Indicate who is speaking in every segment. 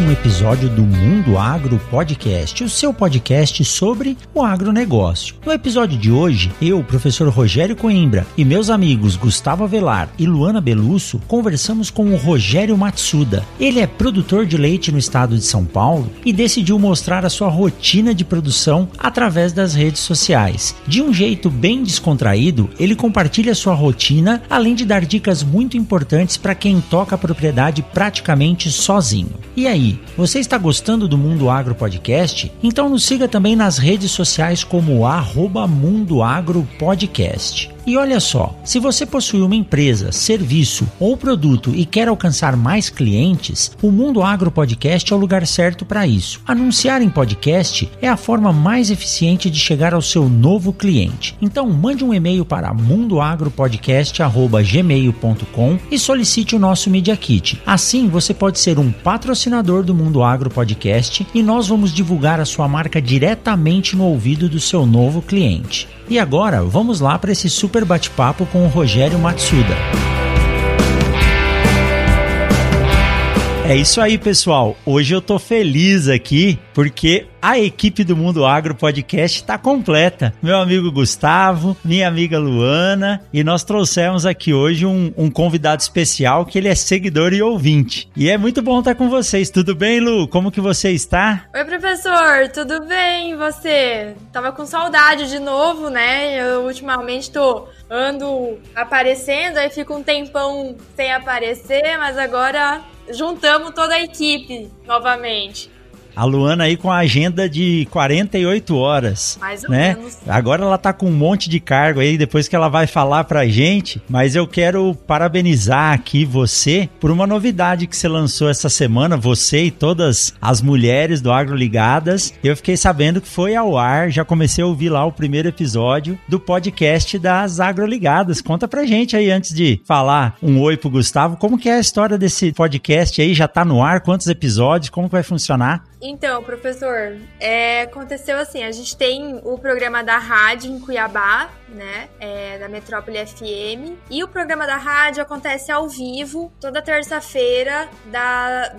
Speaker 1: Um episódio do Mundo Agro Podcast, o seu podcast sobre o agronegócio. No episódio de hoje, eu, professor Rogério Coimbra, e meus amigos Gustavo Avelar e Luana Belusso conversamos com o Rogério Matsuda. Ele é produtor de leite no estado de São Paulo e decidiu mostrar a sua rotina de produção através das redes sociais. De um jeito bem descontraído, ele compartilha sua rotina, além de dar dicas muito importantes para quem toca a propriedade praticamente sozinho. E aí, você está gostando do Mundo Agro Podcast? Então nos siga também nas redes sociais como arroba Mundo Agro Podcast. E olha só, se você possui uma empresa, serviço ou produto e quer alcançar mais clientes, o Mundo Agro Podcast é o lugar certo para isso. Anunciar em podcast é a forma mais eficiente de chegar ao seu novo cliente. Então mande um e-mail para mundoagropodcast@gmail.com e solicite o nosso Media Kit. Assim você pode ser um patrocinador do Mundo Agro Podcast e nós vamos divulgar a sua marca diretamente no ouvido do seu novo cliente. E agora, vamos lá para esse super bate-papo com o Rogério Matsuda. É isso aí, pessoal. Hoje eu tô feliz aqui porque a equipe do Mundo Agro Podcast está completa. Meu amigo Gustavo, minha amiga Luana, e nós trouxemos aqui hoje um, um, convidado especial que ele é seguidor e ouvinte. E é muito bom estar com vocês. Tudo bem, Lu? Como que você está?
Speaker 2: Oi, professor. Tudo bem? E você? Tava com saudade de novo, né? Eu ultimamente tô ando aparecendo, aí fico um tempão sem aparecer, mas agora juntamos toda a equipe novamente.
Speaker 1: A Luana aí com a agenda de 48 horas.
Speaker 2: Mais ou
Speaker 1: né?
Speaker 2: menos.
Speaker 1: Agora ela tá com um monte de cargo aí, depois que ela vai falar pra gente. Mas eu quero parabenizar aqui você por uma novidade que você lançou essa semana, você e todas as mulheres do Agro Ligadas. Eu fiquei sabendo que foi ao ar, já comecei a ouvir lá o primeiro episódio do podcast das Agro Ligadas. Conta pra gente aí, antes de falar um oi pro Gustavo, como que é a história desse podcast aí? Já tá no ar? Quantos episódios? Como que vai funcionar?
Speaker 2: Então, professor, é, aconteceu assim, a gente tem o programa da rádio em Cuiabá, né, é, da Metrópole FM, e o programa da rádio acontece ao vivo, toda terça-feira,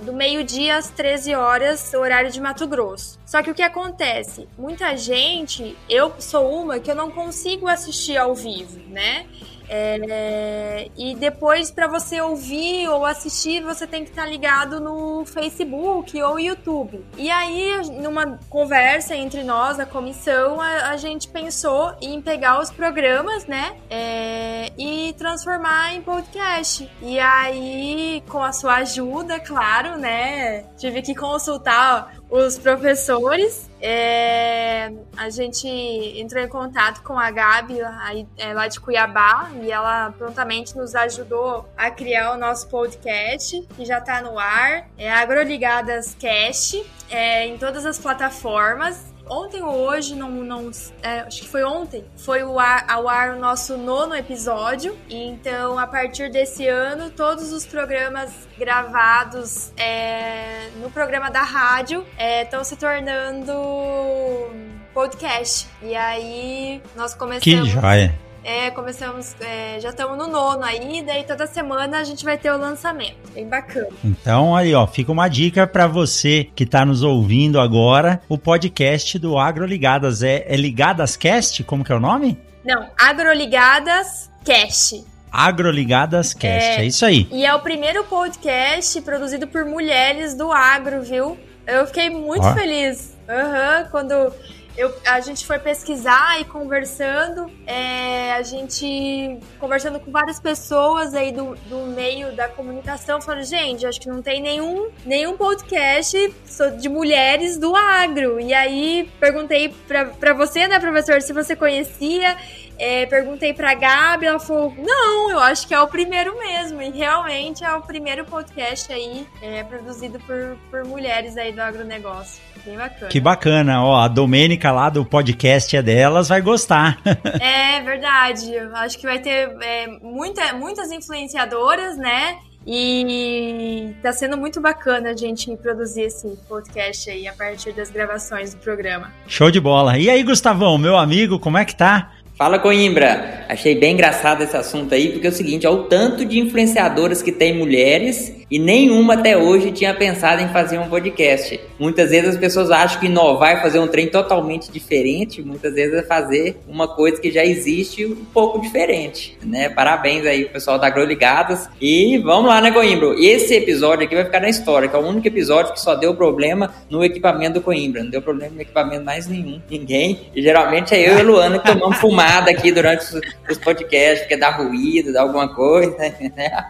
Speaker 2: do meio-dia às 13 horas, horário de Mato Grosso. Só que o que acontece? Muita gente, eu sou uma que eu não consigo assistir ao vivo, né? É, e depois, para você ouvir ou assistir, você tem que estar tá ligado no Facebook ou YouTube. E aí, numa conversa entre nós, a comissão, a, a gente pensou em pegar os programas, né? É, e transformar em podcast. E aí, com a sua ajuda, claro, né? Tive que consultar os professores. É, a gente entrou em contato com a Gabi aí, é, lá de Cuiabá e ela prontamente nos ajudou a criar o nosso podcast que já está no ar. É Agroligadas Cast é, em todas as plataformas ontem ou hoje, não, não é, acho que foi ontem, foi o ar, ao ar o nosso nono episódio. Então, a partir desse ano, todos os programas gravados é, no programa da rádio estão é, se tornando podcast. E aí, nós começamos...
Speaker 1: Que joia!
Speaker 2: É, começamos, é, já estamos no nono aí, daí toda semana a gente vai ter o lançamento. Bem bacana.
Speaker 1: Então, aí, ó, fica uma dica para você que está nos ouvindo agora, o podcast do Agroligadas. É, é Ligadas Cast? Como que é o nome?
Speaker 2: Não, Agroligadas Cast.
Speaker 1: Agroligadas Cast, é, é isso aí.
Speaker 2: E é o primeiro podcast produzido por mulheres do agro, viu? Eu fiquei muito ó. feliz. Aham, uhum, quando eu, a gente foi pesquisar e conversando, é, a gente conversando com várias pessoas aí do, do meio da comunicação, falando, gente, acho que não tem nenhum, nenhum podcast de mulheres do agro. E aí perguntei para você, né, professor, se você conhecia. é, perguntei pra Gabi, ela falou: não, eu acho que é o primeiro mesmo. E realmente é o primeiro podcast aí é, produzido por, por mulheres aí do agronegócio. Bem bacana.
Speaker 1: Que bacana, ó, a Domênica lá do podcast é delas, vai gostar.
Speaker 2: é verdade, acho que vai ter é, muita, muitas influenciadoras, né? E tá sendo muito bacana a gente produzir esse podcast aí a partir das gravações do programa.
Speaker 1: Show de bola. E aí, Gustavão, meu amigo, como é que tá?
Speaker 3: Fala Coimbra, achei bem engraçado esse assunto aí, porque é o seguinte, olha o tanto de influenciadoras que tem mulheres e nenhuma até hoje tinha pensado em fazer um podcast. Muitas vezes as pessoas acham que inovar é fazer um trem totalmente diferente, muitas vezes é fazer uma coisa que já existe um pouco diferente, né? Parabéns aí pro pessoal da Agroligadas e vamos lá, né Coimbra? Esse episódio aqui vai ficar na história, que é o único episódio que só deu problema no equipamento do Coimbra, não deu problema no equipamento mais nenhum, ninguém, e geralmente é eu e Luana que tomamos fumar nada aqui durante os, os podcasts, porque dá ruído, dá alguma coisa, né?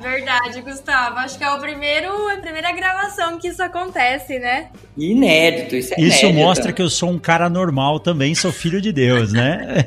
Speaker 2: Verdade, Gustavo. Acho que é o primeiro, a primeira gravação que isso acontece, né?
Speaker 3: Inédito, isso é
Speaker 1: Isso
Speaker 3: inédito.
Speaker 1: mostra que eu sou um cara normal também, sou filho de Deus, né?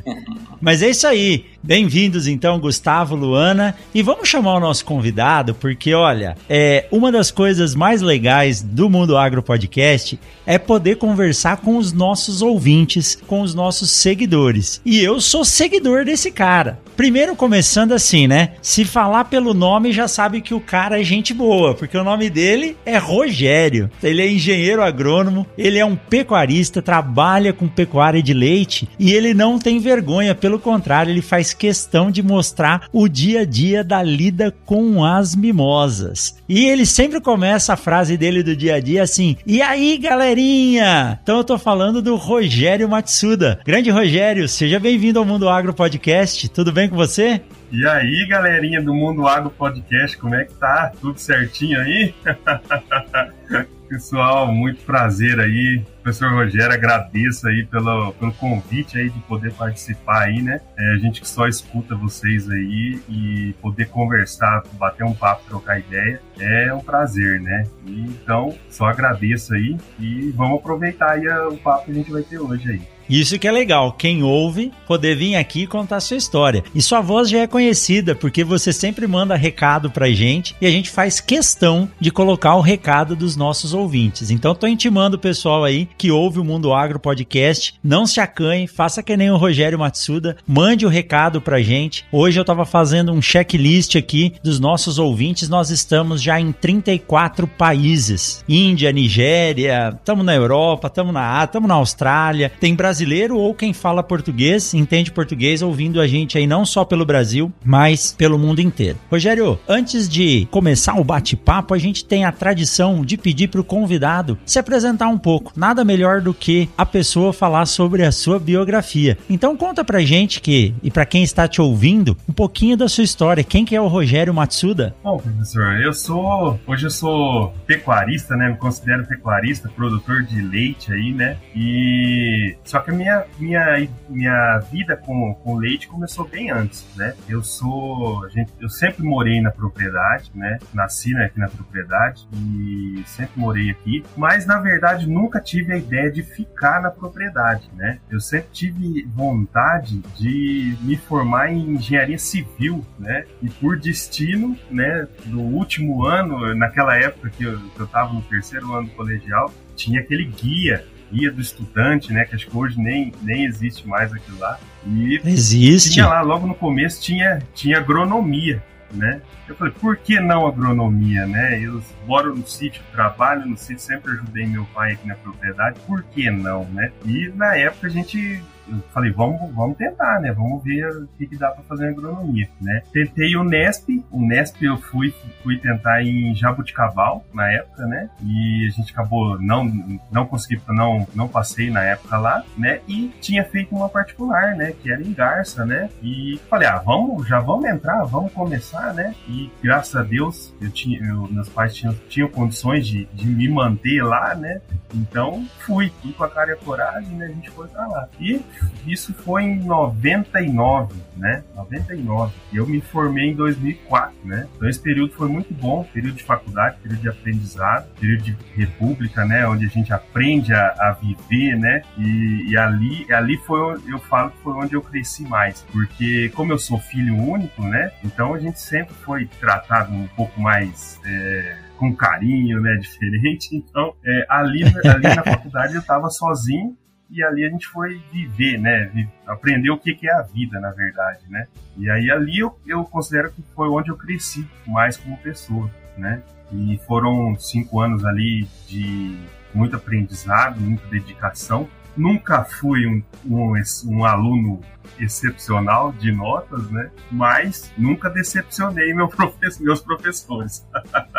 Speaker 1: Mas é isso aí. Bem-vindos então, Gustavo, Luana, e vamos chamar o nosso convidado, porque olha, é uma das coisas mais legais do Mundo Agro Podcast é poder conversar com os nossos ouvintes, com os nossos seguidores. E eu sou seguidor desse cara. Primeiro começando assim, né? Se falar pelo nome já sabe que o cara é gente boa, porque o nome dele é Rogério. Ele é engenheiro agrônomo, ele é um pecuarista, trabalha com pecuária de leite e ele não tem vergonha, pelo contrário, ele faz questão de mostrar o dia a dia da lida com as mimosas. E ele sempre começa a frase dele do dia a dia assim: "E aí, galerinha?". Então eu tô falando do Rogério Matsuda. Grande Rogério, seja bem-vindo ao Mundo Agro Podcast. Tudo bem com você?
Speaker 4: E aí, galerinha do Mundo Agro Podcast, como é que tá? Tudo certinho aí? Pessoal, muito prazer aí. Professor Rogério, agradeço aí pelo, pelo convite aí de poder participar aí, né? É, a gente que só escuta vocês aí e poder conversar, bater um papo, trocar ideia, é um prazer, né? E, então, só agradeço aí e vamos aproveitar aí o papo que a gente vai ter hoje aí.
Speaker 1: Isso que é legal, quem ouve poder vir aqui contar sua história. E sua voz já é conhecida porque você sempre manda recado pra gente e a gente faz questão de colocar o recado dos nossos ouvintes. Então tô intimando o pessoal aí que ouve o Mundo Agro Podcast, não se acanhe, faça que nem o Rogério Matsuda, mande o recado pra gente. Hoje eu tava fazendo um checklist aqui dos nossos ouvintes, nós estamos já em 34 países. Índia, Nigéria, estamos na Europa, estamos na Ásia, estamos na Austrália, tem Brasil brasileiro ou quem fala português, entende português, ouvindo a gente aí não só pelo Brasil, mas pelo mundo inteiro. Rogério, antes de começar o bate-papo, a gente tem a tradição de pedir para o convidado se apresentar um pouco. Nada melhor do que a pessoa falar sobre a sua biografia. Então conta pra gente que, e para quem está te ouvindo, um pouquinho da sua história. Quem que é o Rogério Matsuda?
Speaker 4: Bom, professor, eu sou, hoje eu sou pecuarista, né? Me considero pecuarista, produtor de leite aí, né? E só que a minha, minha, minha vida com, com leite começou bem antes, né? Eu sou. Gente, eu sempre morei na propriedade, né? Nasci né, aqui na propriedade e sempre morei aqui, mas na verdade nunca tive a ideia de ficar na propriedade, né? Eu sempre tive vontade de me formar em engenharia civil, né? E por destino, né? Do último ano, naquela época que eu, que eu tava no terceiro ano colegial, tinha aquele guia guia do estudante, né? Que acho que hoje nem, nem existe mais aquilo lá.
Speaker 1: E existe.
Speaker 4: Tinha lá, logo no começo, tinha, tinha agronomia, né? Eu falei, por que não agronomia, né? Eu moro no sítio, trabalho no sítio, sempre ajudei meu pai aqui na propriedade, por que não, né? E na época a gente eu falei, vamos, vamos tentar, né? Vamos ver o que, que dá para fazer em agronomia, né? Tentei o Nesp, o Nesp eu fui, fui tentar em Jabuticabal na época, né? E a gente acabou não não consegui, não não passei na época lá, né? E tinha feito uma particular, né? Que era em Garça, né? E falei, ah, vamos, já vamos entrar, vamos começar, né? E graças a Deus, eu tinha, eu, meus pais tinham, tinham condições de, de me manter lá, né? Então fui, fui com a cara e a coragem, né? A gente foi pra lá. E isso foi em 99, né? 99. E eu me formei em 2004, né? Então esse período foi muito bom, período de faculdade, período de aprendizado, período de república, né? Onde a gente aprende a, a viver, né? E, e, ali, ali foi, eu falo que foi onde eu cresci mais, porque como eu sou filho único, né? Então a gente sempre foi tratado um pouco mais é, com carinho, né? Diferente. Então é, ali, ali na faculdade eu estava sozinho e ali a gente foi viver, né? Aprender o que, é a vida, na verdade, né? E aí ali eu, eu considero que foi onde eu cresci mais como pessoa, né? E foram cinco anos ali de muito aprendizado, muita dedicação. Nunca fui um, um, um aluno excepcional de notas, né? Mas nunca decepcionei meu meus professores,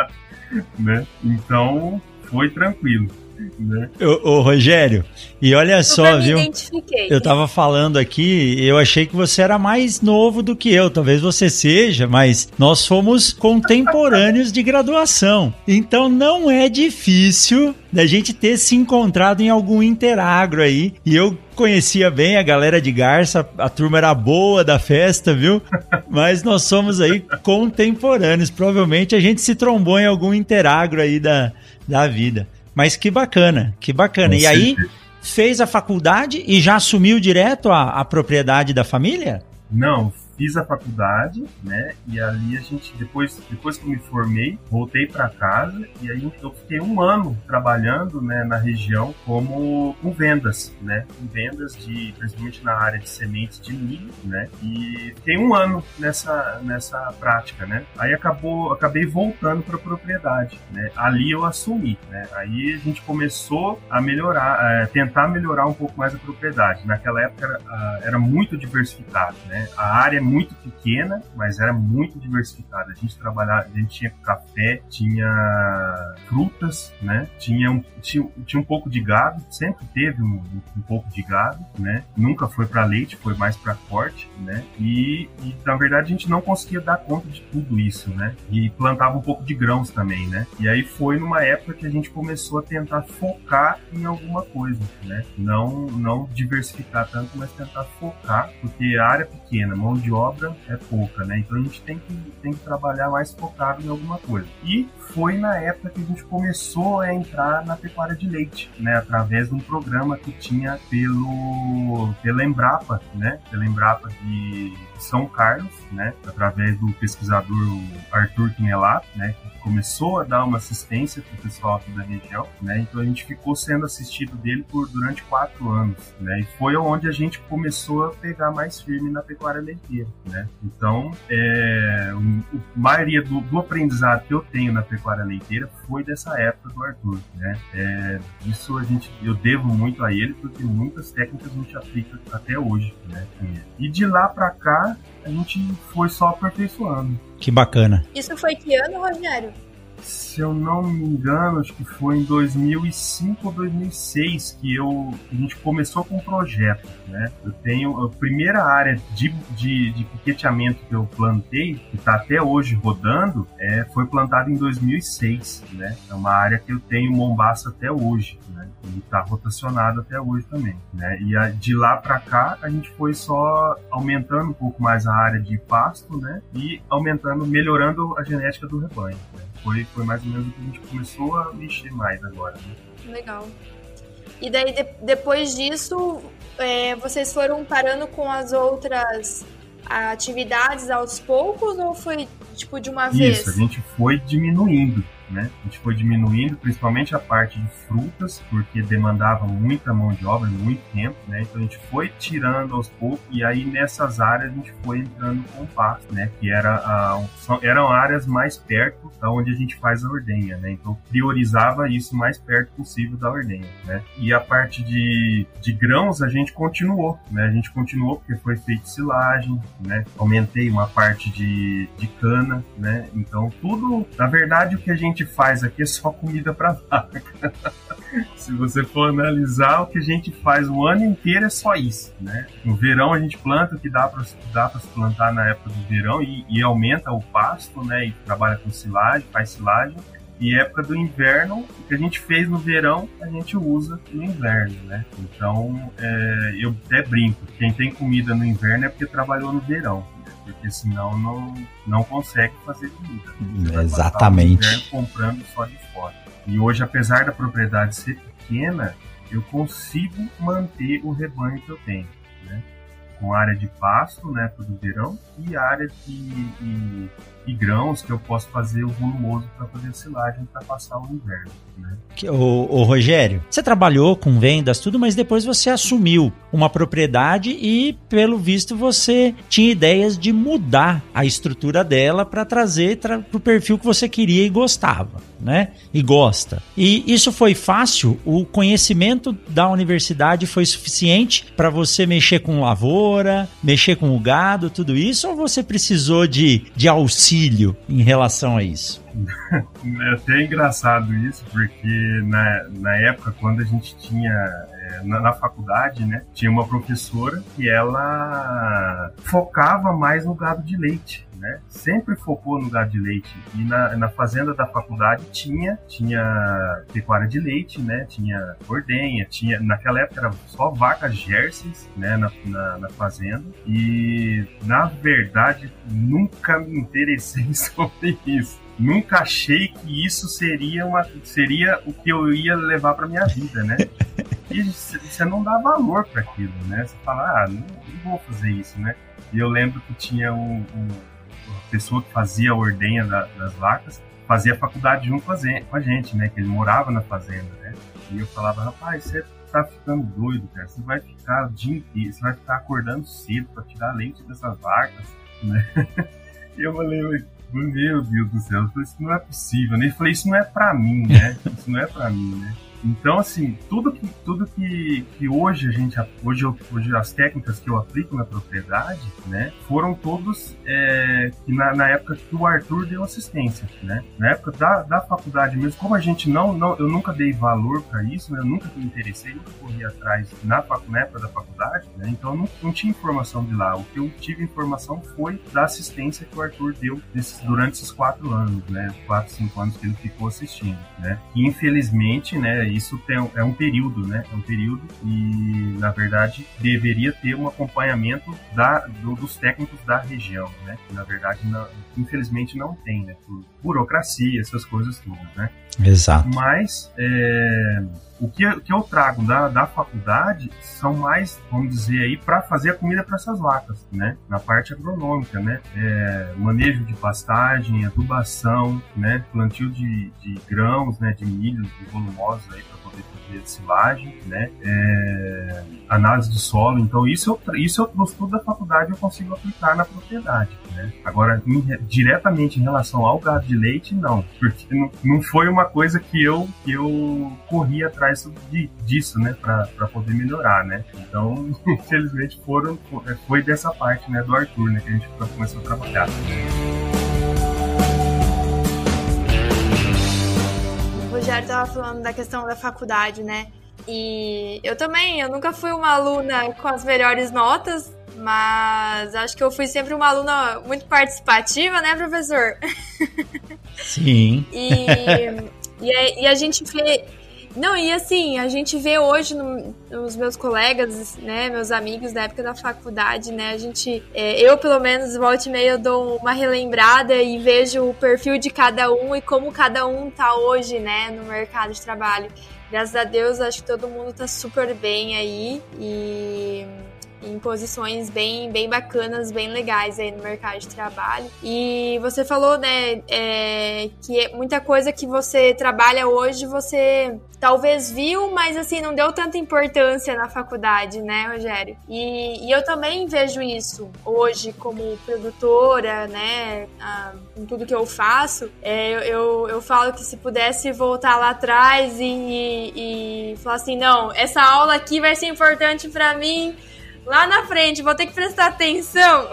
Speaker 4: né? Então foi tranquilo
Speaker 1: né? Ô, ô, Rogério, e olha eu só, viu? Eu tava falando aqui, eu achei que você era mais novo do que eu, talvez você seja, mas nós fomos contemporâneos de graduação. Então não é difícil da gente ter se encontrado em algum interagro aí. E eu conhecia bem a galera de Garça, a turma era boa da festa, viu? Mas nós somos aí contemporâneos. Provavelmente a gente se trombou em algum interagro aí da, da vida. Mas que bacana, que bacana. e aí, fez a faculdade e já assumiu direto a, a propriedade da família?
Speaker 4: Não, fiz a faculdade, né? E ali a gente, depois, depois que me formei, voltei para casa e aí eu fiquei um ano trabalhando, né, na região como com vendas, né? Com vendas de, principalmente na área de sementes de milho, né? E fiquei um ano nessa, nessa prática, né? Aí acabou, acabei voltando para a propriedade, né? Ali eu assumi, né? Aí a gente começou a melhorar, a tentar melhorar um pouco mais a propriedade. Naquela época era, era muito diversificado, né? A área é muito pequena, mas era muito diversificada. A gente trabalhava, a gente tinha café, tinha frutas, né? Tinha um, tinha, tinha um pouco de gado, sempre teve um, um pouco de gado, né? Nunca foi para leite, foi mais para corte, né? E, e, na verdade a gente não conseguia dar conta de tudo isso, né? E plantava um pouco de grãos também, né? E aí foi numa época que a gente começou a tentar focar em alguma coisa, né? Não, não diversificar tanto, mas tentar focar, porque a área pequena, mão de obra é pouca, né? Então a gente tem que, tem que trabalhar mais focado em alguma coisa. E foi na época que a gente começou a entrar na pecuária de leite, né? Através de um programa que tinha pelo pela Embrapa, né? Pela Embrapa de São Carlos, né? Através do pesquisador Arthur Quinelato, né? Começou a dar uma assistência para o pessoal aqui da região, né? Então a gente ficou sendo assistido dele por durante quatro anos, né? E foi onde a gente começou a pegar mais firme na pecuária leiteira, né? Então, é, a maioria do, do, aprendizado que eu tenho na pecuária leiteira foi dessa época do Arthur, né? É, isso a gente, eu devo muito a ele porque muitas técnicas a gente aplica até hoje, né? E de lá para cá a gente foi só aperfeiçoando.
Speaker 1: Que bacana.
Speaker 2: Isso foi que ano, Rogério?
Speaker 4: se eu não me engano, acho que foi em 2005 ou 2006 que eu, a gente começou com um projeto, né? Eu tenho a primeira área de, de, de piqueteamento que eu plantei, que está até hoje rodando, é, foi plantada em 2006, né? É uma área que eu tenho mombaça até hoje, né? E está rotacionado até hoje também, né? E a, de lá para cá a gente foi só aumentando um pouco mais a área de pasto, né? E aumentando, melhorando a genética do rebanho. Né? Foi, foi mais ou menos o que a gente começou a mexer mais agora. Né?
Speaker 2: Legal. E daí, de, depois disso, é, vocês foram parando com as outras atividades aos poucos ou foi tipo de uma
Speaker 4: Isso,
Speaker 2: vez?
Speaker 4: Isso, a gente foi diminuindo né? A gente foi diminuindo principalmente a parte de frutas, porque demandava muita mão de obra, muito tempo, né? Então a gente foi tirando aos poucos e aí nessas áreas a gente foi entrando com pasto, né? Que era a, eram áreas mais perto da onde a gente faz a ordenha, né? Então priorizava isso mais perto possível da ordenha, né? E a parte de, de grãos a gente continuou, né? A gente continuou porque foi feito silagem, né? Aumentei uma parte de, de cana, né? Então tudo, na verdade, o que a gente gente faz aqui é só comida para vaca. Se você for analisar, o que a gente faz o ano inteiro é só isso, né? No verão a gente planta o que dá para dá se plantar na época do verão e, e, aumenta o pasto, né? E trabalha com silagem, faz silagem. E época do inverno, o que a gente fez no verão, a gente usa no inverno, né? Então, é, eu até brinco, quem tem comida no inverno é porque trabalhou no verão porque senão não, não consegue fazer comida.
Speaker 1: Exatamente.
Speaker 4: comprando só de fora. E hoje, apesar da propriedade ser pequena, eu consigo manter o rebanho que eu tenho, né? Com área de pasto, né, para o verão, e área de, e grãos que eu posso fazer o volumoso para fazer silagem para passar o inverno. Né?
Speaker 1: O, Rogério, você trabalhou com vendas, tudo, mas depois você assumiu uma propriedade e, pelo visto, você tinha ideias de mudar a estrutura dela para trazer para o perfil que você queria e gostava, né? E gosta. E isso foi fácil? O conhecimento da universidade foi suficiente para você mexer com lavoura, mexer com o gado, tudo isso? Ou você precisou de, de auxílio em relação a isso?
Speaker 4: é até engraçado isso, porque na, na época, quando a gente tinha é, na, na, faculdade, né, tinha uma professora que ela focava mais no gado de leite. Né? Sempre focou no gado de leite. E na, na fazenda da faculdade tinha tinha pecuária de leite, né? Tinha ordenha, tinha naquela época era só vacas jerseys, né? Na, na, na fazenda. E na verdade nunca me interessei sobre isso nunca achei que isso seria uma seria o que eu ia levar para minha vida, né? E você não dá valor para aquilo, né? Você fala, ah, não, não, vou fazer isso, né? E eu lembro que tinha um, um, pessoa que fazia a ordenha da, das vacas, fazia faculdade junto com a gente, né? Que ele morava na fazenda, né? E eu falava, rapaz, você tá ficando doido, cara. Você vai ficar o dia inteiro, você vai ficar acordando cedo para tirar leite dessas vacas, né? E eu falei, meu Deus do céu, isso não é possível, né? Falei, isso não é pra mim, né? Isso não é pra mim, né? Então, assim, tudo que, tudo que, que hoje a gente, hoje, hoje as técnicas que eu aplico na propriedade, né, foram todos é, na, na época que o Arthur deu assistência, né? Na época da, da faculdade mesmo, como a gente não, não eu nunca dei valor para isso, né? Eu nunca me interessei, nunca corri atrás na, na época da faculdade, né? Então não, não tinha informação de lá. O que eu tive informação foi da assistência que o Arthur deu desses, durante esses quatro anos, né? Quatro, cinco anos que ele ficou assistindo, né? E infelizmente, né? Isso tem, é um período, né? É um período e, na verdade, deveria ter um acompanhamento da, do, dos técnicos da região, né? Na verdade, infelizmente não tem, né? Por burocracia, essas coisas todas, né?
Speaker 1: Exato.
Speaker 4: Mas, é, o que, o que eu trago da, da faculdade são mais, vamos dizer aí, para fazer a comida para essas vacas, né? Na parte agronômica, né? É, manejo de pastagem, adubação, né? Plantio de, de grãos, né? De milho, de volumosos aí para poder fazer silagem, né? É, análise de solo. Então isso eu, isso eu trouxe tudo da faculdade eu consigo aplicar na propriedade, né? Agora em, diretamente em relação ao gado de leite não, porque não, não foi uma coisa que eu que eu corri atrás de, disso, né? Para poder melhorar, né? Então infelizmente foram foi dessa parte, né? Do Arthur, né? Que a gente começou a trabalhar.
Speaker 2: Rogério estava falando da questão da faculdade, né? E eu também, eu nunca fui uma aluna com as melhores notas, mas acho que eu fui sempre uma aluna muito participativa, né, professor?
Speaker 1: Sim.
Speaker 2: e, e, a, e a gente vê não, e assim, a gente vê hoje no, nos meus colegas, né, meus amigos da época da faculdade, né, a gente, é, eu pelo menos, volta e meia, eu dou uma relembrada e vejo o perfil de cada um e como cada um tá hoje, né, no mercado de trabalho. Graças a Deus, acho que todo mundo tá super bem aí e em posições bem, bem bacanas, bem legais aí no mercado de trabalho. E você falou, né, é, que muita coisa que você trabalha hoje você talvez viu, mas assim, não deu tanta importância na faculdade, né, Rogério? E, e eu também vejo isso hoje como produtora, né, ah, em tudo que eu faço. É, eu, eu, eu, falo que se pudesse voltar lá atrás e, e, e falar assim, não, essa aula aqui vai ser importante para mim lá na frente, vou ter que prestar atenção.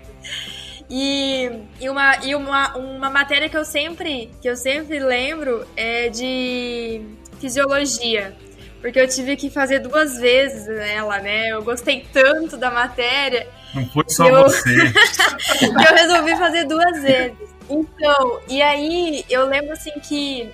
Speaker 2: e, e, uma, e uma, uma matéria que eu sempre que eu sempre lembro é de fisiologia. Porque eu tive que fazer duas vezes ela, né? Eu gostei tanto da matéria.
Speaker 4: Não foi só eu, você.
Speaker 2: que eu resolvi fazer duas vezes. Então, e aí eu lembro assim que,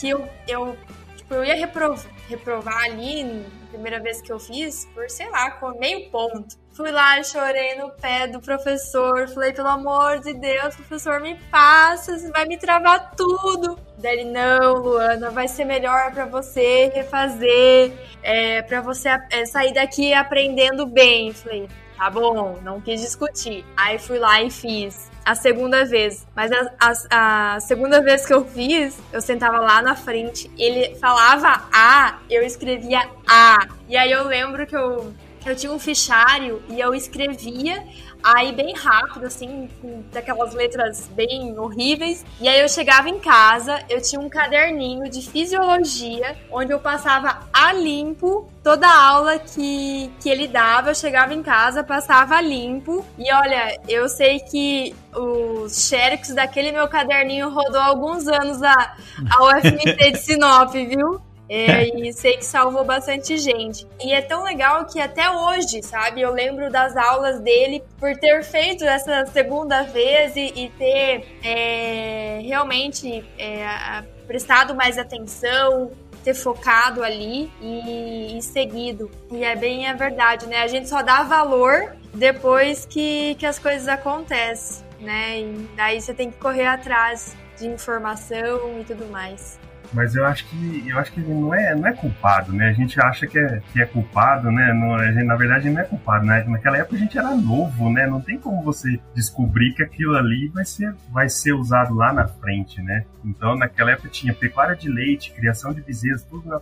Speaker 2: que eu, eu, tipo, eu ia reprovar, reprovar ali primeira vez que eu fiz, por sei lá, com meio ponto. Fui lá, chorei no pé do professor, falei, pelo amor de Deus, professor, me passa, você vai me travar tudo. Daí ele, não, Luana, vai ser melhor para você refazer, é, para você é, sair daqui aprendendo bem. Falei, tá bom, não quis discutir. Aí fui lá e fiz a segunda vez. Mas a, a, a, segunda vez que eu fiz, eu sentava lá na frente, ele falava A, eu escrevia A. E aí eu lembro que eu eu tinha um fichário e eu escrevia aí bem rápido, assim, com daquelas letras bem horríveis. E aí eu chegava em casa, eu tinha um caderninho de fisiologia, onde eu passava a limpo toda a aula que, que ele dava. Eu chegava em casa, passava a limpo. E olha, eu sei que os xerox daquele meu caderninho rodou alguns anos a, a UFMT de Sinop, viu? É, e sei que salvou bastante gente. E é tão legal que até hoje, sabe, eu lembro das aulas dele por ter feito essa segunda vez e, e ter é, realmente é, prestado mais atenção, ter focado ali e, e, seguido. E é bem a verdade, né? A gente só dá valor depois que, que as coisas acontecem, né? E daí você tem que correr atrás de informação e tudo mais.
Speaker 4: Mas eu acho que eu acho que ele não é, não é culpado, né? A gente acha que é, que é culpado, né? Não, gente, na verdade, não é culpado, né? Naquela época a gente era novo, né? Não tem como você descobrir que aquilo ali vai ser, vai ser usado lá na frente, né? Então, naquela época tinha pecuária de leite, criação de bezerros, tudo na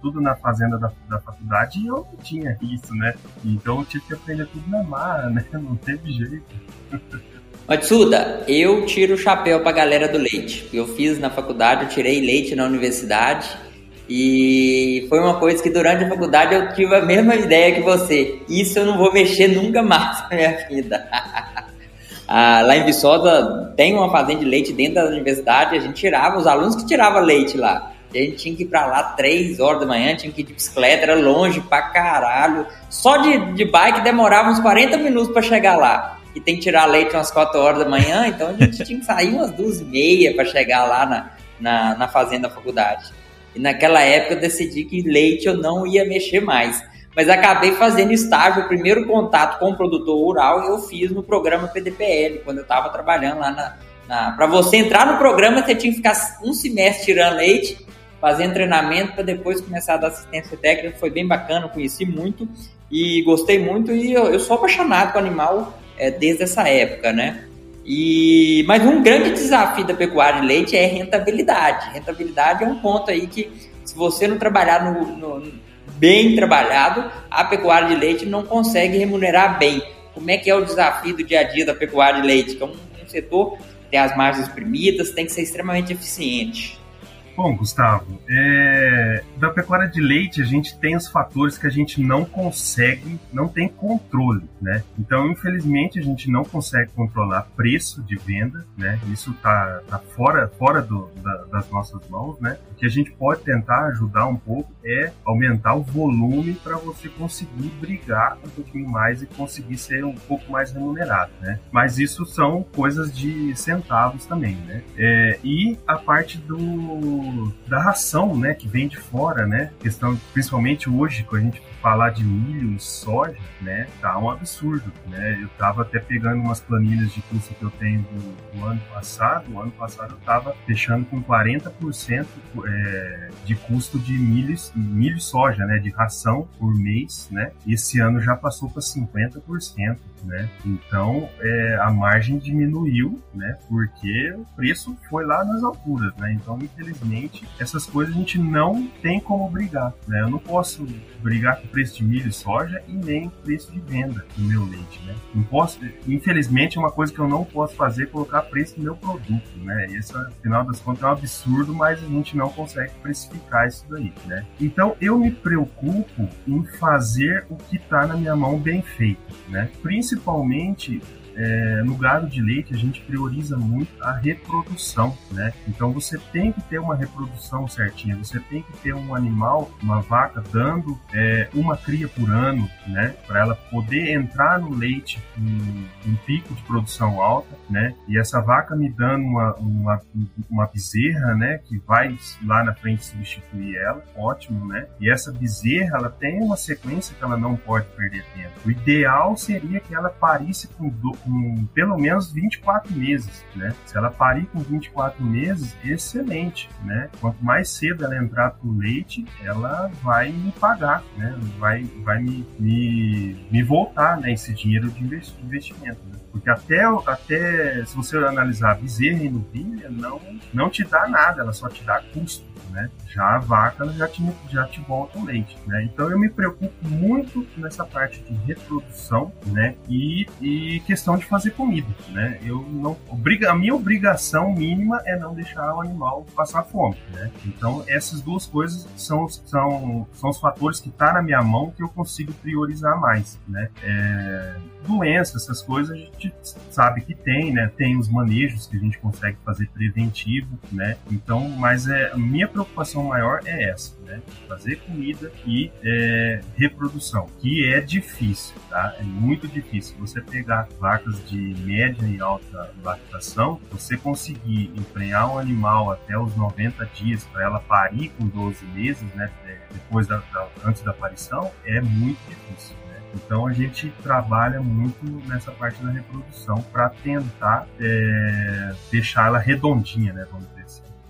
Speaker 4: tudo na fazenda da, da faculdade, e eu não tinha isso, né? Então eu tive que aprender tudo na mar, né? Não teve jeito.
Speaker 3: Matsuda, eu tiro o chapéu pra galera do leite. Eu fiz na faculdade, eu tirei leite na universidade. E foi uma coisa que durante a faculdade eu tive a mesma ideia que você. Isso eu não vou mexer nunca mais na minha vida. ah, lá em Viçosa tem uma fazenda de leite dentro da universidade. A gente tirava, os alunos que tiravam leite lá. A gente tinha que ir pra lá três horas da manhã, tinha que ir de bicicleta, era longe pra caralho. Só de, de bike demorava uns 40 minutos para chegar lá e tem que tirar leite umas 4 horas da manhã, então a gente tinha que sair umas duas e meia para chegar lá na, na, na fazenda da faculdade. E naquela época eu decidi que leite eu não ia mexer mais. Mas acabei fazendo estágio, o primeiro contato com o produtor rural eu fiz no programa PDPL, quando eu estava trabalhando lá na. na para você entrar no programa, você tinha que ficar um semestre tirando leite, fazendo treinamento para depois começar a dar assistência técnica. Foi bem bacana, conheci muito e gostei muito. E eu, eu sou apaixonado com animal é, desde essa época, né? E, mas um grande desafio da pecuária de leite é rentabilidade. Rentabilidade é um ponto aí que, se você não trabalhar no, no, bem trabalhado, a pecuária de leite não consegue remunerar bem. Como é que é o desafio do dia a dia da pecuária de leite? Que é um, um setor que tem as margens exprimidas, tem que ser extremamente eficiente.
Speaker 4: Bom, Gustavo, é... da pecuária de leite a gente tem os fatores que a gente não consegue, não tem controle, né? Então, infelizmente, a gente não consegue controlar preço de venda, né? Isso tá, tá fora, fora do, da, das nossas mãos, né? O que a gente pode tentar ajudar um pouco é aumentar o volume para você conseguir brigar um pouquinho mais e conseguir ser um pouco mais remunerado, né? Mas isso são coisas de centavos também, né? É... e a parte do da ração, né, que vem de fora, né? Questão, principalmente hoje, quando a gente falar de milho e soja, né, tá um absurdo, né? Eu tava até pegando umas planilhas de custo que eu tenho do, do ano passado. O ano passado eu tava fechando com 40% é, de custo de milho, milho e soja, né, de ração por mês, né? Esse ano já passou para 50% né? Então é, a margem diminuiu, né? Porque o preço foi lá nas alturas, né? Então infelizmente essas coisas a gente não tem como brigar, né? Eu não posso brigar com o preço de milho e soja e nem o preço de venda do meu leite, né? Não posso, infelizmente uma coisa que eu não posso fazer é colocar preço no meu produto, né? Isso, afinal das contas, é um absurdo, mas a gente não consegue precificar isso daí, né? Então eu me preocupo em fazer o que está na minha mão bem feito, né? Principalmente principalmente é, no gado de leite a gente prioriza muito a reprodução, né? Então você tem que ter uma reprodução certinha, você tem que ter um animal, uma vaca dando é, uma cria por ano, né? Para ela poder entrar no leite em um pico de produção alta, né? E essa vaca me dando uma, uma, uma bezerra, né? Que vai lá na frente substituir ela, ótimo, né? E essa bezerra, ela tem uma sequência que ela não pode perder tempo. O ideal seria que ela parisse com, com pelo menos 24 meses, né? Se ela parir com 24 meses, excelente, né? Quanto mais cedo ela entrar pro leite, ela vai me pagar, né? Vai, vai me, me, me voltar, né? Esse dinheiro de investimento, né? Porque até, até se você analisar bezerra e novilha, não, não te dá nada, ela só te dá custo né? Já a vaca já te, já te volta o leite, né? Então eu me preocupo muito nessa parte de reprodução, né? E, e questão de fazer comida, né? Eu não a minha obrigação mínima é não deixar o animal passar fome, né? Então essas duas coisas são são, são os fatores que tá na minha mão que eu consigo priorizar mais, né? É, doenças, essas coisas a gente sabe que tem, né? Tem os manejos que a gente consegue fazer preventivo, né? Então, mas é minha preocupação maior é essa, né? Fazer comida e é, reprodução, que é difícil, tá? É muito difícil. Você pegar vacas de média e alta lactação, você conseguir emprenhar um animal até os 90 dias para ela parir com 12 meses, né? É, depois da, da, antes da aparição, é muito difícil. Né? Então a gente trabalha muito nessa parte da reprodução para tentar é, deixar ela redondinha, né? Vamos.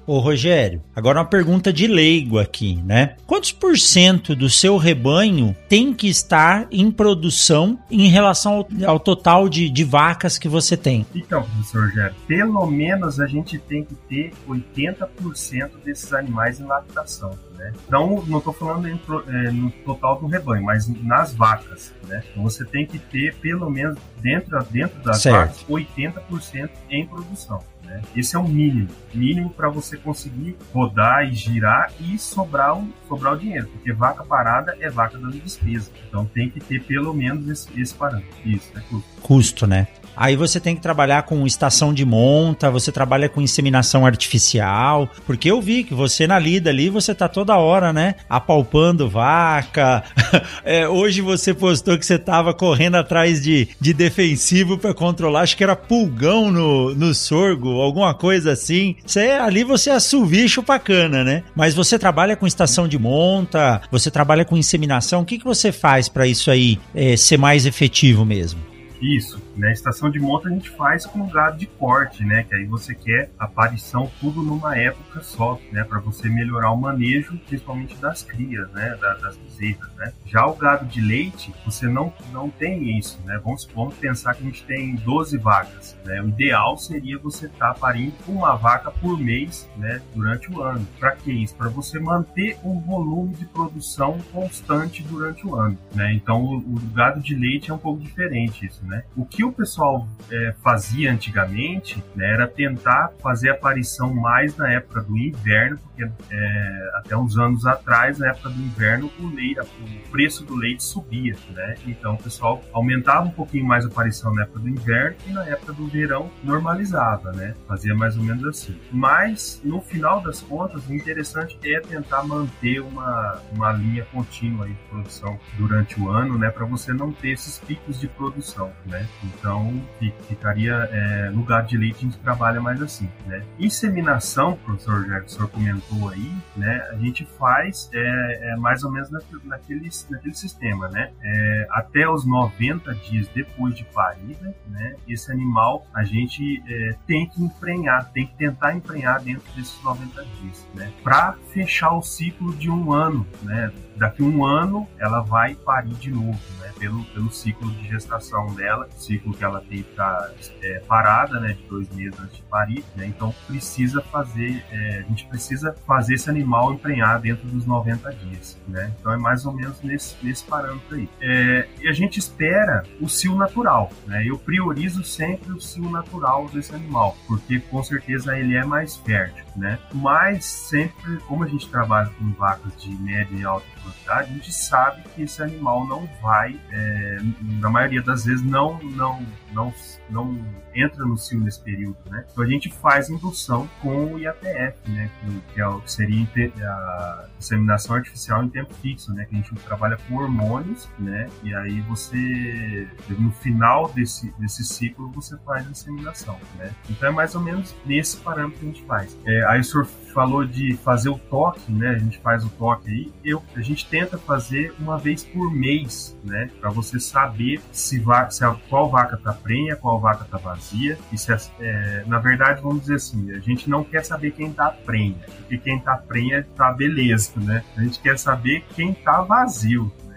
Speaker 1: Ô Rogério, agora uma pergunta de leigo aqui, né? Quantos por cento do seu rebanho tem que estar em produção em relação ao, ao total de, de, vacas que você tem?
Speaker 4: Então, professor Rogério, pelo menos a gente tem que ter 80% desses animais em lactação. Né? Então, não estou falando em, é, no total do rebanho, mas nas vacas. Né? Então, você tem que ter pelo menos dentro, dentro das certo. vacas 80% em produção. Né? Esse é o mínimo, mínimo para você conseguir rodar e girar e sobrar o, sobrar o dinheiro, porque vaca parada é vaca dando despesa. Então tem que ter pelo menos esse, esse parâmetro. Isso, é custo.
Speaker 1: Custo, né? Aí você tem que trabalhar com estação de monta, você trabalha com inseminação artificial, porque eu vi que você na lida ali, você tá toda hora, né, apalpando vaca. é, hoje você postou que você tava correndo atrás de, de defensivo para controlar, acho que era pulgão no, no sorgo, alguma coisa assim. Você, ali você assovia chupa cana, né? Mas você trabalha com estação de monta, você trabalha com inseminação, o que, que você faz para isso aí é, ser mais efetivo mesmo?
Speaker 4: Isso. Né? Estação de monta a gente faz com gado de corte, né? Que aí você quer aparição tudo numa época só, né? Para você melhorar o manejo, principalmente das crias, né? das bezerras, né? Já o gado de leite, você não, não tem isso, né? Vamos, vamos pensar que a gente tem 12 vacas, né? O ideal seria você estar tá parindo uma vaca por mês, né? Durante o ano. Para que isso? Para você manter um volume de produção constante durante o ano, né? Então o, o gado de leite é um pouco diferente isso, né? O que o pessoal é, fazia antigamente né, era tentar fazer aparição mais na época do inverno, porque é, até uns anos atrás, na época do inverno, o, leite, o preço do leite subia, né? Então o pessoal aumentava um pouquinho mais a aparição na época do inverno e na época do verão normalizava, né? Fazia mais ou menos assim. Mas no final das contas, o interessante é tentar manter uma, uma linha contínua de produção durante o ano, né? Para você não ter esses picos de produção, né? Então, ficaria é, gado de leite a gente trabalha mais assim, né? Inseminação, professor Jair, o senhor comentou aí, né? A gente faz é, é mais ou menos naquele, naquele sistema, né? É, até os 90 dias depois de parida, né? Esse animal a gente é, tem que emprenhar, tem que tentar emprenhar dentro desses 90 dias, né? Para fechar o ciclo de um ano, né? Daqui um ano ela vai parir de novo, né? Pelo, pelo ciclo de gestação dela, ciclo que ela tem que estar é, parada, né, de dois meses antes de parir, né, então precisa fazer, é, a gente precisa fazer esse animal emprenhar dentro dos 90 dias, né, então é mais ou menos nesse, nesse parâmetro aí. É, e a gente espera o cio natural, né, eu priorizo sempre o cio natural desse animal, porque com certeza ele é mais fértil, né? Mas sempre, como a gente trabalha com vacas de média e alta quantidade, a gente sabe que esse animal não vai, é, na maioria das vezes, não, não, não, não entra no cio nesse período, né? Então a gente faz indução com o IATF, né? Que, é que seria a inseminação artificial em tempo fixo, né? Que a gente trabalha com hormônios, né? E aí você, no final desse, desse ciclo, você faz a inseminação, né? Então é mais ou menos nesse parâmetro que a gente faz. É, aí o senhor falou de fazer o toque, né? A gente faz o toque aí. Eu, a gente tenta fazer uma vez por mês, né? Para você saber se, va se a, qual vaca tá prenha, qual vaca tá vazia. E se é, na verdade, vamos dizer assim, a gente não quer saber quem tá prenha, porque quem tá prenha tá beleza, né? A gente quer saber quem tá vazio, né?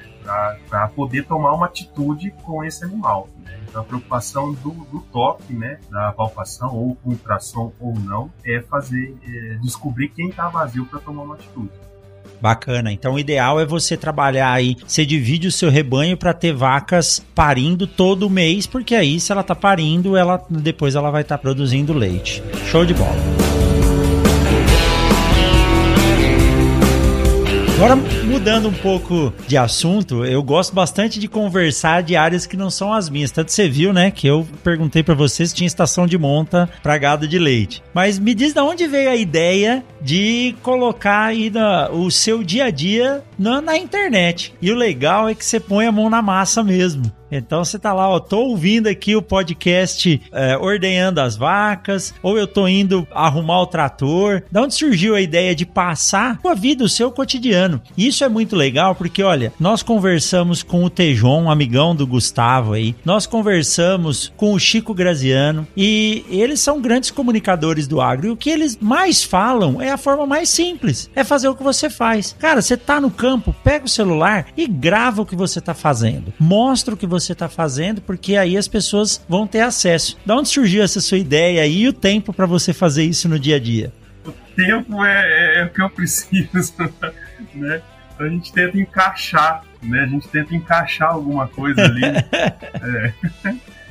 Speaker 4: Para poder tomar uma atitude com esse animal. Né? Então, a preocupação do, do toque, né, da palpação, ou com ultrassom ou não, é fazer, é, descobrir quem está vazio para tomar uma atitude.
Speaker 1: Bacana. Então o ideal é você trabalhar aí, você divide o seu rebanho para ter vacas parindo todo mês, porque aí se ela tá parindo, ela depois ela vai estar tá produzindo leite. Show de bola. Agora, mudando um pouco de assunto, eu gosto bastante de conversar de áreas que não são as minhas. Tanto você viu, né, que eu perguntei para você se tinha estação de monta para gado de leite. Mas me diz de onde veio a ideia de colocar aí na, o seu dia a dia na, na internet. E o legal é que você põe a mão na massa mesmo. Então você tá lá, ó, tô ouvindo aqui o podcast é, ordenhando as vacas, ou eu tô indo arrumar o trator. Da onde surgiu a ideia de passar a vida, o seu cotidiano? Isso é muito legal porque, olha, nós conversamos com o Tejon, um amigão do Gustavo aí, nós conversamos com o Chico Graziano e eles são grandes comunicadores do agro. E o que eles mais falam é a forma mais simples, é fazer o que você faz. Cara, você tá no campo, pega o celular e grava o que você tá fazendo. Mostra o que você você está fazendo, porque aí as pessoas vão ter acesso. Da onde surgiu essa sua ideia e o tempo para você fazer isso no dia a dia?
Speaker 4: O tempo é, é, é o que eu preciso, né? A gente tenta encaixar, né? A gente tenta encaixar alguma coisa ali. é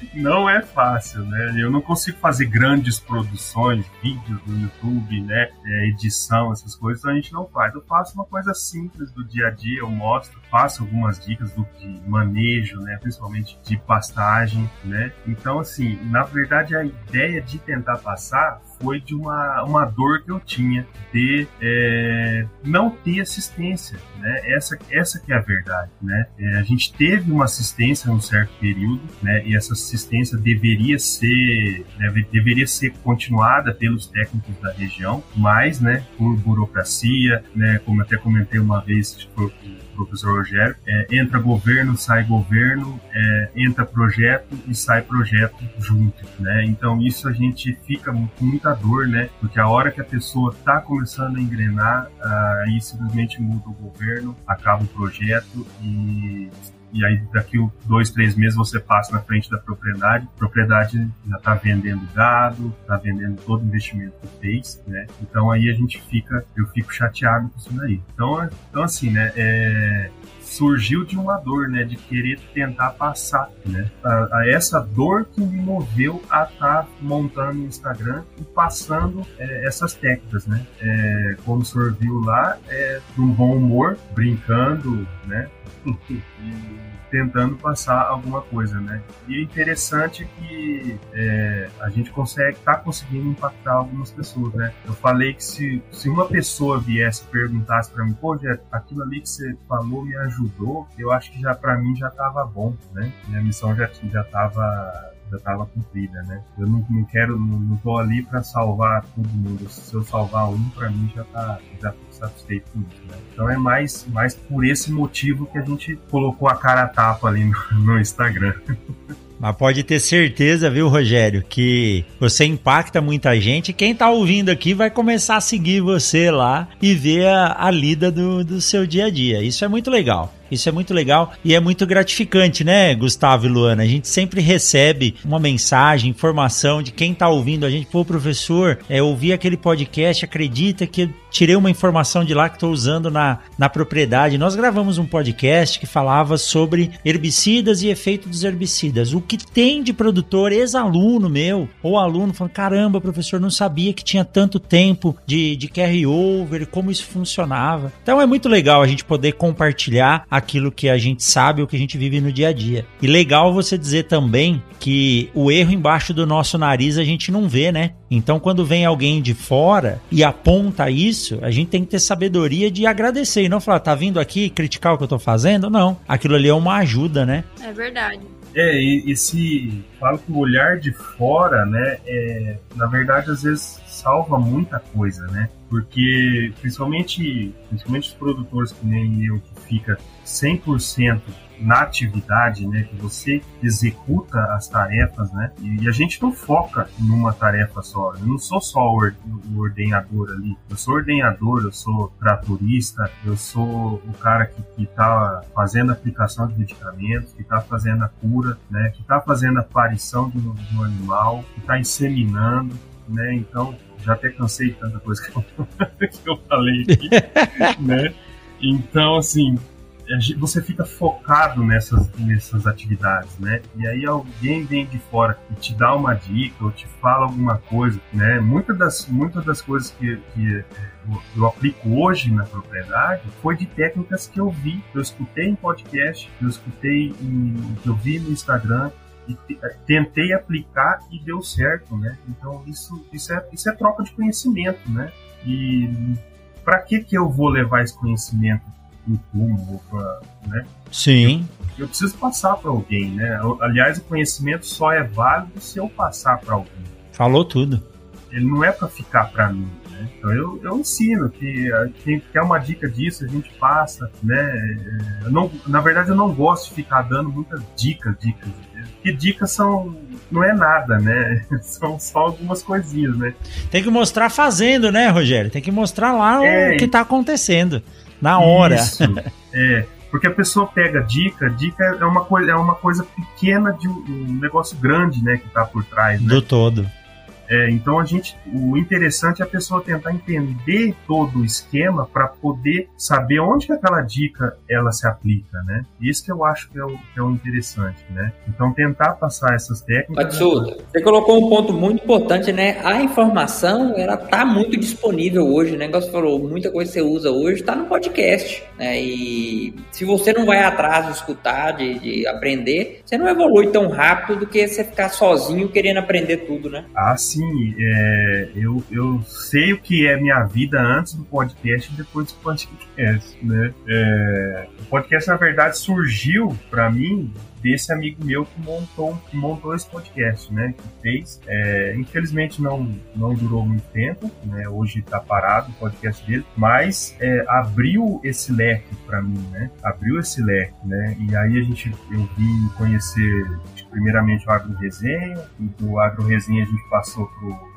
Speaker 4: não é fácil, né? Eu não consigo fazer grandes produções, vídeos no YouTube, né? É, edição, essas coisas, então a gente não faz. Eu faço uma coisa simples do dia a dia, eu mostro, faço algumas dicas do, de manejo, né? Principalmente de pastagem, né? Então, assim, na verdade, a ideia de tentar passar foi de uma, uma dor que eu tinha de é, não ter assistência, né? Essa, essa que é a verdade, né? É, a gente teve uma assistência num certo período, né? E essa assistência deveria ser deve, deveria ser continuada pelos técnicos da região, mas, né? Por burocracia, né? Como até comentei uma vez, tipo, professor Rogério, é, entra governo, sai governo, é, entra projeto e sai projeto junto, né? Então isso a gente fica com muita dor, né? Porque a hora que a pessoa está começando a engrenar, aí simplesmente muda o governo, acaba o projeto e e aí daqui dois, três meses você passa na frente da propriedade, a propriedade já está vendendo gado, está vendendo todo o investimento que fez, né? Então aí a gente fica, eu fico chateado com isso daí. Então, então assim, né? É, surgiu de uma dor, né, de querer tentar passar, né, a, a essa dor que me moveu a estar tá montando o Instagram e passando é, essas técnicas, né, é, como o lá, é, de um bom humor, brincando, né, e tentando passar alguma coisa, né? E é interessante que é, a gente consegue, tá conseguindo impactar algumas pessoas, né? Eu falei que se, se uma pessoa viesse e perguntasse para mim, pô, Jé, aquilo ali que você falou me ajudou, eu acho que já para mim já tava bom, né? Minha missão já já tava já estava cumprida, né? Eu não, não quero, não, não tô ali para salvar todo mundo. Se eu salvar um, para mim já tá, já satisfeito com isso, né? Então é mais, mais por esse motivo que a gente colocou a cara a tapa ali no, no Instagram.
Speaker 1: Mas pode ter certeza, viu, Rogério, que você impacta muita gente. Quem tá ouvindo aqui vai começar a seguir você lá e ver a, a lida do, do seu dia a dia. Isso é muito legal. Isso é muito legal e é muito gratificante, né, Gustavo e Luana? A gente sempre recebe uma mensagem, informação de quem tá ouvindo a gente. Pô, professor, é, ouvir aquele podcast, acredita que tirei uma informação de lá que estou usando na, na propriedade. Nós gravamos um podcast que falava sobre herbicidas e efeito dos herbicidas. O que tem de produtor, ex-aluno meu, ou aluno, falando: caramba, professor, não sabia que tinha tanto tempo de, de carry-over, como isso funcionava. Então é muito legal a gente poder compartilhar aquilo que a gente sabe, o que a gente vive no dia a dia. E legal você dizer também que o erro embaixo do nosso nariz a gente não vê, né? Então, quando vem alguém de fora e aponta isso, a gente tem que ter sabedoria de agradecer e não falar, tá vindo aqui criticar o que eu tô fazendo? Não. Aquilo ali é uma ajuda, né?
Speaker 2: É verdade.
Speaker 4: É, e, se falo que o olhar de fora, né, é, na verdade, às vezes salva muita coisa, né? Porque principalmente, principalmente os produtores que nem eu, que fica 100% na atividade, né, que você executa as tarefas, né, e a gente não foca numa tarefa só. Eu não sou só o ordenador ali. Eu sou ordenador, eu sou tratorista, eu sou o cara que está fazendo a aplicação de medicamentos, que está fazendo a cura, né, que está fazendo a aparição de um, de um animal, que está inseminando, né, então já até cansei de tanta coisa que eu, que eu falei aqui, né? Então, assim, você fica focado nessas, nessas atividades, né? E aí alguém vem de fora e te dá uma dica ou te fala alguma coisa, né? Muitas das, muitas das coisas que, que é, eu, aplico hoje na propriedade foi de técnicas que eu vi, que eu escutei em podcast, que eu escutei em, que eu vi no Instagram, e é, tentei aplicar e deu certo, né? Então isso, isso, é, isso é troca de conhecimento, né? E para que que eu vou levar esse conhecimento pro túmulo, pra, né?
Speaker 1: Sim.
Speaker 4: Eu, eu preciso passar para alguém, né? Aliás, o conhecimento só é válido se eu passar para alguém.
Speaker 1: Falou tudo.
Speaker 4: Ele não é para ficar para mim. Né? Então eu, eu ensino que quem quer uma dica disso, a gente passa, né? É, eu não, na verdade, eu não gosto de ficar dando muitas dicas, dicas. Porque dicas são não é nada, né? São só algumas coisinhas, né?
Speaker 1: Tem que mostrar fazendo, né, Rogério? Tem que mostrar lá é, o que está acontecendo na hora.
Speaker 4: Isso, é. Porque a pessoa pega dica, dica é uma, coisa, é uma coisa pequena de um, um negócio grande, né, que está por trás. Né?
Speaker 1: Do todo.
Speaker 4: É, então a gente, o interessante é a pessoa tentar entender todo o esquema para poder saber onde que aquela dica ela se aplica, né? Isso que eu acho que é o, que é o interessante, né? Então tentar passar essas técnicas.
Speaker 3: Matsuda, você colocou um ponto muito importante, né? A informação ela tá muito disponível hoje, né? Você falou muita coisa que você usa hoje está no podcast, né? E se você não vai atrás de escutar, de, de aprender, você não evolui tão rápido do que você ficar sozinho querendo aprender tudo, né?
Speaker 4: Ah, sim assim, é, eu, eu sei o que é minha vida antes do podcast e depois do podcast, né? É, o podcast, na verdade, surgiu para mim desse amigo meu que montou, que montou esse podcast, né? Que fez. É, infelizmente não, não durou muito tempo, né? Hoje está parado o podcast dele, mas é, abriu esse leque para mim, né? Abriu esse leque, né? E aí a gente, eu vim conhecer primeiramente o Agro Resenha, e do Agro Resenha a gente passou pro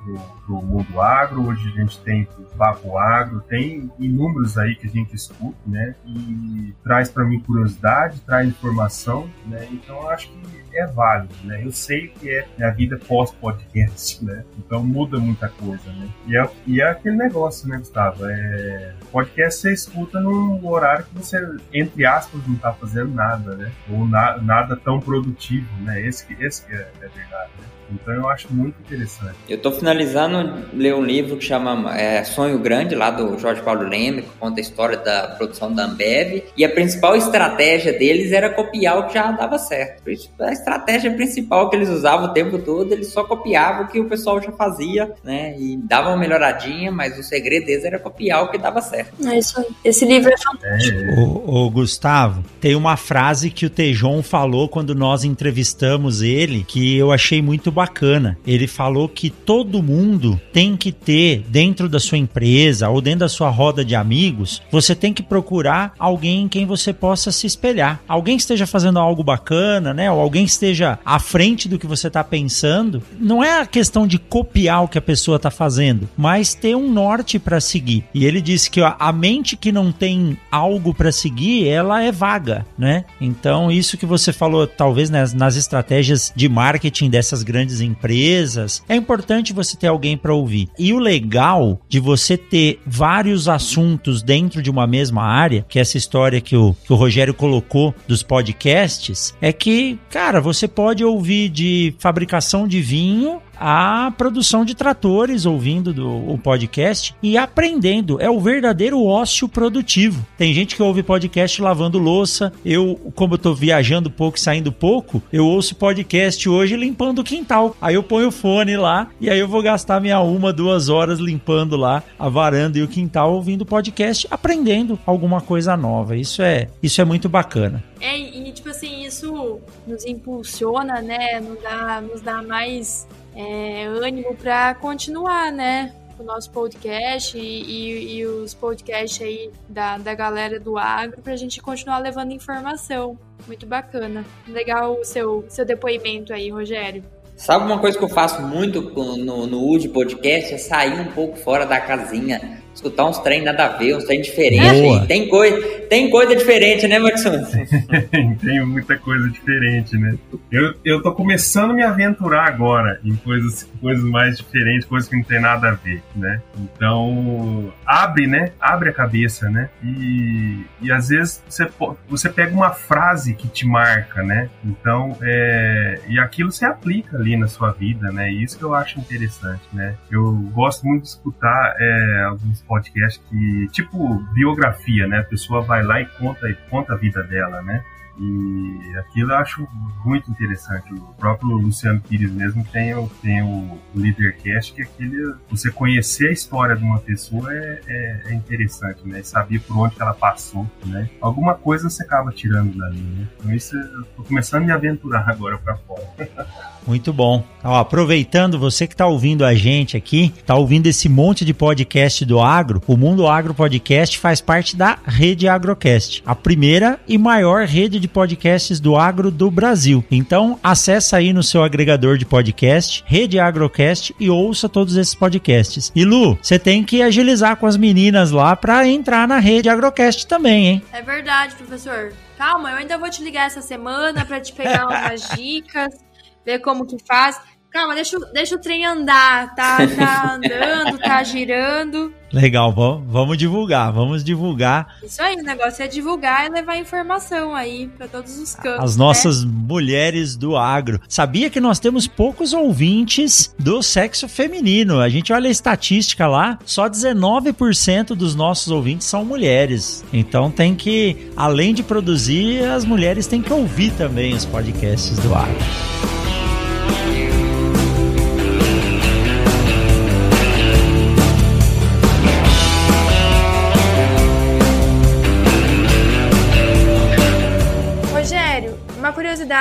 Speaker 4: do, mundo agro, hoje a gente tem o Papo Agro, tem inúmeros aí que a gente escuta, né? E traz para mim curiosidade, traz informação, né? Então acho que é válido, né? Eu sei que é a vida pós-podcast, né? Então muda muita coisa, né? E é, e é aquele negócio, né, Gustavo? É, podcast você escuta num horário que você, entre aspas, não tá fazendo nada, né? Ou na, nada tão produtivo, né? Esse, esse é, é verdade, né? Então eu acho muito interessante.
Speaker 3: Eu estou finalizando ler um livro que chama é, Sonho Grande, lá do Jorge Paulo Leme, que conta a história da produção da Ambev. E a principal estratégia deles era copiar o que já dava certo. A estratégia principal que eles usavam o tempo todo, eles só copiavam o que o pessoal já fazia, né? E dava uma melhoradinha, mas o segredo deles era copiar o que dava certo.
Speaker 2: É isso aí. Esse livro é fantástico. É.
Speaker 1: O, o Gustavo, tem uma frase que o Tejon falou quando nós entrevistamos ele, que eu achei muito bacana bacana. Ele falou que todo mundo tem que ter dentro da sua empresa ou dentro da sua roda de amigos, você tem que procurar alguém em quem você possa se espelhar. Alguém que esteja fazendo algo bacana, né? Ou alguém que esteja à frente do que você está pensando. Não é a questão de copiar o que a pessoa está fazendo, mas ter um norte para seguir. E ele disse que a mente que não tem algo para seguir, ela é vaga, né? Então, isso que você falou, talvez nas, nas estratégias de marketing dessas grandes grandes empresas, é importante você ter alguém para ouvir. E o legal de você ter vários assuntos dentro de uma mesma área, que é essa história que o, que o Rogério colocou dos podcasts, é que, cara, você pode ouvir de fabricação de vinho a produção de tratores ouvindo do, o podcast e aprendendo. É o verdadeiro ócio produtivo. Tem gente que ouve podcast lavando louça. Eu, como eu tô viajando pouco e saindo pouco, eu ouço podcast hoje limpando o quintal. Aí eu ponho o fone lá e aí eu vou gastar minha uma, duas horas limpando lá a varanda e o quintal ouvindo podcast, aprendendo alguma coisa nova. Isso é, isso é muito bacana.
Speaker 2: É, e tipo assim, isso nos impulsiona, né? Nos dá, nos dá mais é, ânimo para continuar, né? O nosso podcast e, e, e, os podcasts aí da, da galera do agro para a gente continuar levando informação. Muito bacana. Legal o seu, seu depoimento aí, Rogério.
Speaker 3: Sabe uma coisa que eu faço muito no, no UD Podcast? É sair um pouco fora da casinha escutar uns trem nada a ver, uns trem diferentes. Tem coisa, tem coisa diferente, né, Maxon?
Speaker 4: tem muita coisa diferente, né? Eu, eu tô começando a me aventurar agora em coisas, coisas mais diferentes, coisas que não tem nada a ver, né? Então, abre, né? Abre a cabeça, né? E, e às vezes você, você pega uma frase que te marca, né? Então, é, e aquilo se aplica ali na sua vida, né? E isso que eu acho interessante, né? Eu gosto muito de escutar é, alguns podcast que, tipo, biografia, né? A pessoa vai lá e conta, e conta a vida dela, né? E aquilo eu acho muito interessante. O próprio Luciano Pires mesmo tem o, tem o Leadercast, que é aquele. Você conhecer a história de uma pessoa é, é, é interessante, né? Saber por onde ela passou, né? Alguma coisa você acaba tirando dali, né? Então isso eu tô começando a me aventurar agora para fora.
Speaker 1: Muito bom. Ó, aproveitando, você que está ouvindo a gente aqui, está ouvindo esse monte de podcast do agro, o Mundo Agro Podcast faz parte da Rede Agrocast, a primeira e maior rede de podcasts do agro do Brasil. Então, acessa aí no seu agregador de podcast, Rede Agrocast, e ouça todos esses podcasts. E Lu, você tem que agilizar com as meninas lá para entrar na Rede Agrocast também, hein?
Speaker 2: É verdade, professor. Calma, eu ainda vou te ligar essa semana para te pegar umas dicas ver como que faz. Calma, deixa, deixa o trem andar, tá, tá andando, tá girando.
Speaker 1: Legal, vamos, vamos divulgar, vamos divulgar.
Speaker 2: Isso aí, o negócio é divulgar e levar informação aí para todos os campos.
Speaker 1: As nossas né? mulheres do agro. Sabia que nós temos poucos ouvintes do sexo feminino? A gente olha a estatística lá, só 19% dos nossos ouvintes são mulheres. Então tem que, além de produzir, as mulheres têm que ouvir também os podcasts do agro.